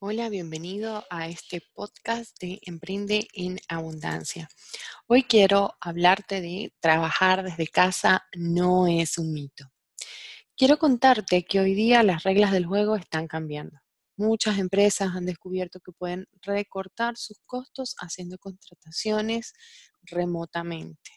Hola, bienvenido a este podcast de Emprende en Abundancia. Hoy quiero hablarte de trabajar desde casa no es un mito. Quiero contarte que hoy día las reglas del juego están cambiando. Muchas empresas han descubierto que pueden recortar sus costos haciendo contrataciones remotamente.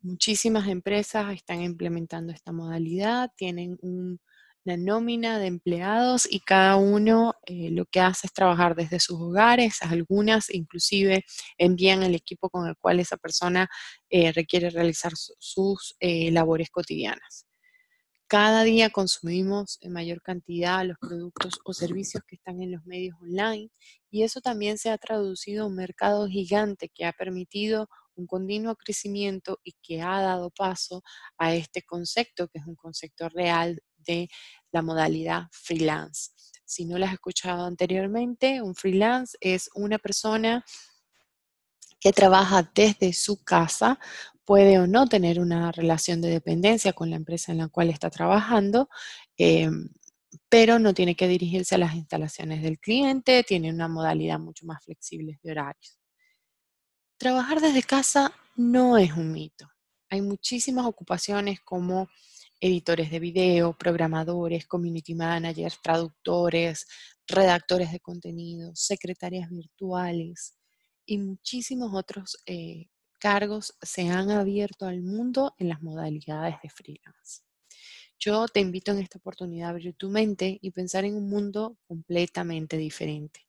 Muchísimas empresas están implementando esta modalidad, tienen un la nómina de empleados y cada uno eh, lo que hace es trabajar desde sus hogares, algunas inclusive envían el equipo con el cual esa persona eh, requiere realizar sus eh, labores cotidianas. Cada día consumimos en mayor cantidad los productos o servicios que están en los medios online y eso también se ha traducido a un mercado gigante que ha permitido un continuo crecimiento y que ha dado paso a este concepto, que es un concepto real de la modalidad freelance. Si no lo has escuchado anteriormente, un freelance es una persona que trabaja desde su casa, puede o no tener una relación de dependencia con la empresa en la cual está trabajando, em, pero no tiene que dirigirse a las instalaciones del cliente, tiene una modalidad mucho más flexible de horarios. Trabajar desde casa no es un mito. Hay muchísimas ocupaciones como editores de video, programadores, community managers, traductores, redactores de contenido, secretarias virtuales y muchísimos otros eh, cargos se han abierto al mundo en las modalidades de freelance. Yo te invito en esta oportunidad a abrir tu mente y pensar en un mundo completamente diferente.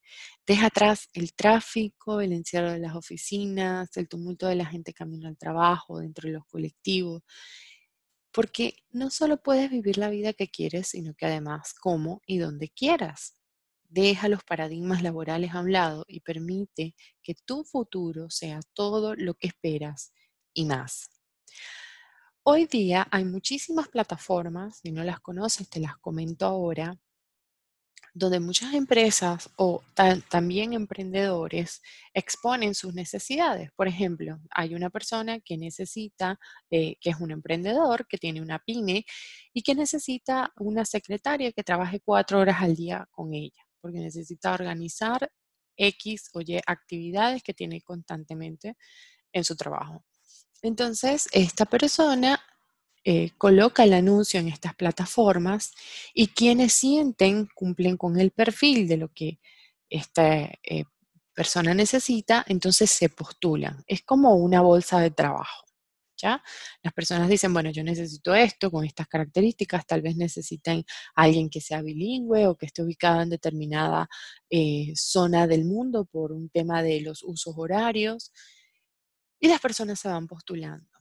Deja atrás el tráfico, el encierro de las oficinas, el tumulto de la gente camino al trabajo, dentro de los colectivos porque no solo puedes vivir la vida que quieres, sino que además cómo y dónde quieras. Deja los paradigmas laborales a un lado y permite que tu futuro sea todo lo que esperas y más. Hoy día hay muchísimas plataformas, si no las conoces te las comento ahora, donde muchas empresas o también emprendedores exponen sus necesidades. Por ejemplo, hay una persona que necesita, eh, que es un emprendedor, que tiene una pyme y que necesita una secretaria que trabaje cuatro horas al día con ella, porque necesita organizar X o Y actividades que tiene constantemente en su trabajo. Entonces, esta persona eh, coloca el anuncio en estas plataformas y quienes sienten cumplen con el perfil de lo que esta eh, persona necesita, entonces se postulan. Es como una bolsa de trabajo. ¿Ya? Las personas dicen, bueno, yo necesito esto con estas características, tal vez necesiten a alguien que sea bilingüe o que esté ubicado en determinada eh, zona del mundo por un tema de los usos horarios, y las personas se van postulando.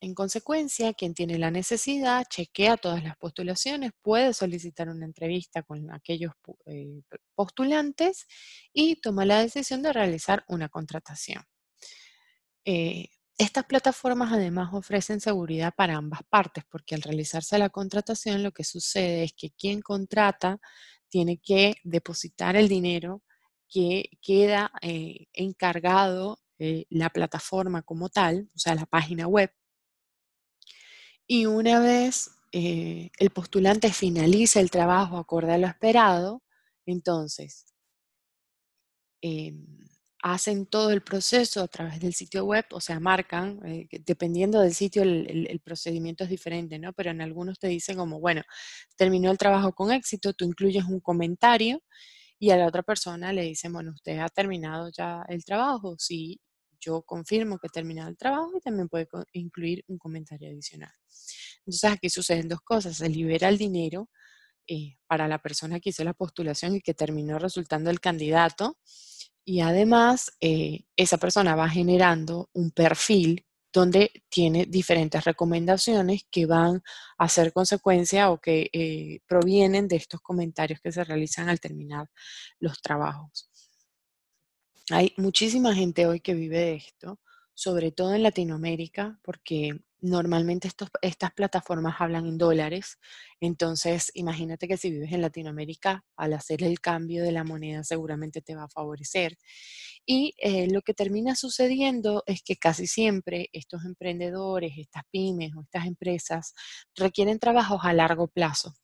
En consecuencia, quien tiene la necesidad chequea todas las postulaciones, puede solicitar una entrevista con aquellos eh, postulantes y toma la decisión de realizar una contratación. Eh, estas plataformas además ofrecen seguridad para ambas partes, porque al realizarse la contratación lo que sucede es que quien contrata tiene que depositar el dinero que queda eh, encargado la plataforma como tal, o sea, la página web, y una vez eh, el postulante finaliza el trabajo acorde a lo esperado, entonces em, hacen todo el proceso a través del sitio web, o sea, marcan, eh, dependiendo del sitio el, procedimiento es diferente, ¿no? Pero en algunos te dicen como, bueno, terminó el trabajo con éxito, tú incluyes un comentario y a la otra persona le dicen, bueno, usted ha terminado ya el trabajo, sí, yo confirmo que he terminado el trabajo y también puede incluir un comentario adicional. Entonces aquí suceden dos cosas, se libera el dinero eh, para la persona que hizo la postulación y que terminó resultando el candidato y además eh, esa persona va generando un perfil donde tiene diferentes recomendaciones que van a ser consecuencia o que eh, provienen de estos comentarios que se realizan al terminar los trabajos. Hay muchísima gente hoy que vive de esto, sobre todo en Latinoamérica, porque normalmente estas plataformas hablan en dólares. Entonces, imagínate que si vives en Latinoamérica, al hacer el cambio de la moneda seguramente te va a favorecer. Y eh, lo que termina sucediendo es que casi siempre estos emprendedores, estas pymes o estas empresas requieren trabajos a largo plazo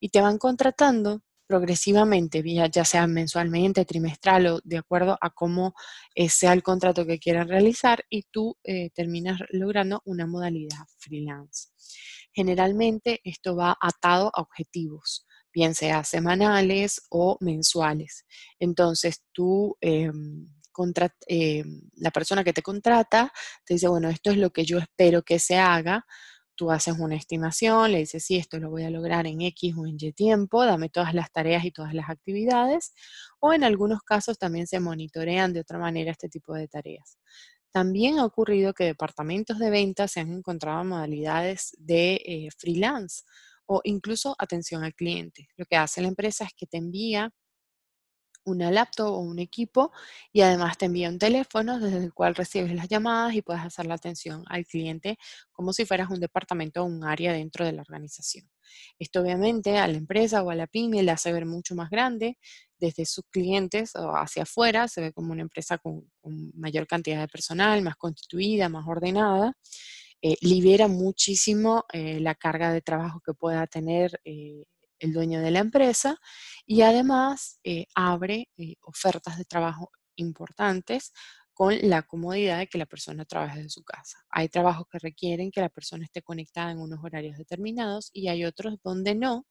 y te van contratando progresivamente, ya sea mensualmente, trimestral o de acuerdo a cómo eh, sea el contrato que quieran realizar y tú eh, terminas logrando una modalidad freelance. Generalmente esto va atado a objetivos, bien sea semanales o mensuales. Entonces tú... Em, em, la persona que te contrata te dice, bueno, esto es lo que yo espero que se haga, tú haces una estimación, le dices, sí, esto lo voy a lograr en X o en Y tiempo, dame todas las tareas y todas las actividades, o en algunos casos también se monitorean de otra manera este tipo de tareas. También ha ocurrido que departamentos de ventas se han encontrado modalidades de eh, freelance o incluso atención al cliente. Lo que hace la empresa es que te envía una laptop o un equipo y además te envía un teléfono desde el cual recibes las llamadas y puedes hacer la atención al cliente como si fueras un departamento o un área dentro de la organización. Esto obviamente a la empresa o a la pyme le hace ver mucho más grande desde sus clientes o hacia afuera, se ve como una empresa con, mayor cantidad de personal, más constituida, más ordenada. Eh, libera muchísimo eh, la carga de trabajo que pueda tener eh, el dueño de la empresa y además eh, abre eh, ofertas de trabajo importantes con la comodidad de que la persona trabaje de su casa. Hay trabajos que requieren que la persona esté conectada en unos horarios determinados y hay otros donde no,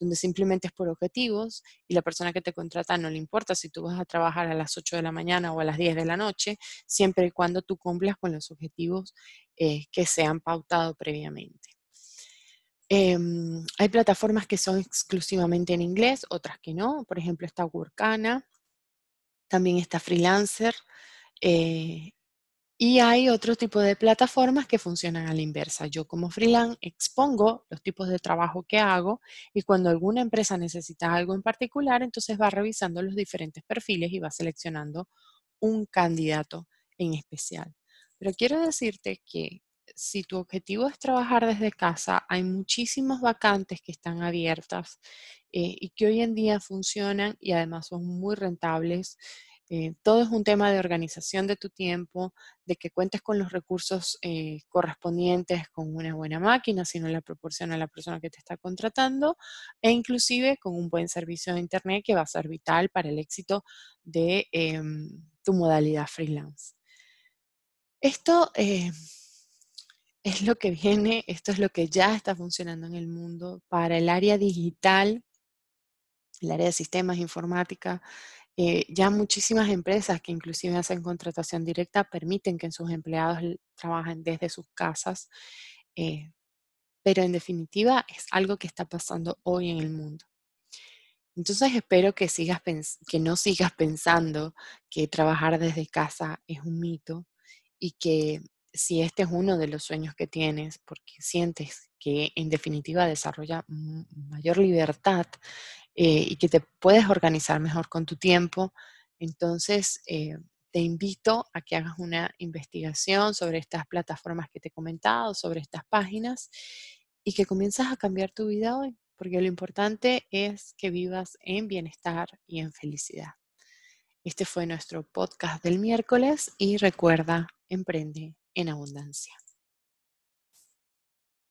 donde simplemente es por objetivos y la persona que te contrata no le importa si tú vas a trabajar a las 8 de la mañana o a las 10 de la noche, siempre y cuando tú cumplas con los objetivos eh, que se han pautado previamente. Em, hay plataformas que son exclusivamente en inglés, otras que no. Por ejemplo, está Workana, también está Freelancer. Eh, y hay otro tipo de plataformas que funcionan a la inversa. Yo como freelance expongo los tipos de trabajo que hago y cuando alguna empresa necesita algo en particular, entonces va revisando los diferentes perfiles y va seleccionando un candidato en especial. Pero quiero decirte que si tu objetivo es trabajar desde casa, hay muchísimas vacantes que están abiertas eh, y que hoy en día funcionan y además son muy rentables. Eh, todo es un tema de organización de tu tiempo, de que cuentes con los recursos eh, correspondientes, con una buena máquina, si no la proporciona la persona que te está contratando, e inclusive con un buen servicio de Internet que va a ser vital para el éxito de em, tu modalidad freelance. Esto es lo que viene, esto es lo que ya está funcionando en el mundo para el área digital, el área de sistemas informática. Eh, ya muchísimas empresas que inclusive hacen contratación directa permiten que sus empleados trabajen desde sus casas, eh, pero en definitiva es algo que está pasando hoy en el mundo. Entonces espero que, sigas que no sigas pensando que trabajar desde casa es un mito y que si este es uno de los sueños que tienes, porque sientes que en definitiva desarrolla mayor libertad eh, y que te puedes organizar mejor con tu tiempo, entonces eh, te invito a que hagas una investigación sobre estas plataformas que te he comentado, sobre estas páginas y que comiences a cambiar tu vida hoy, porque lo importante es que vivas en bienestar y en felicidad. Este fue nuestro podcast del miércoles y recuerda, emprende en abundancia.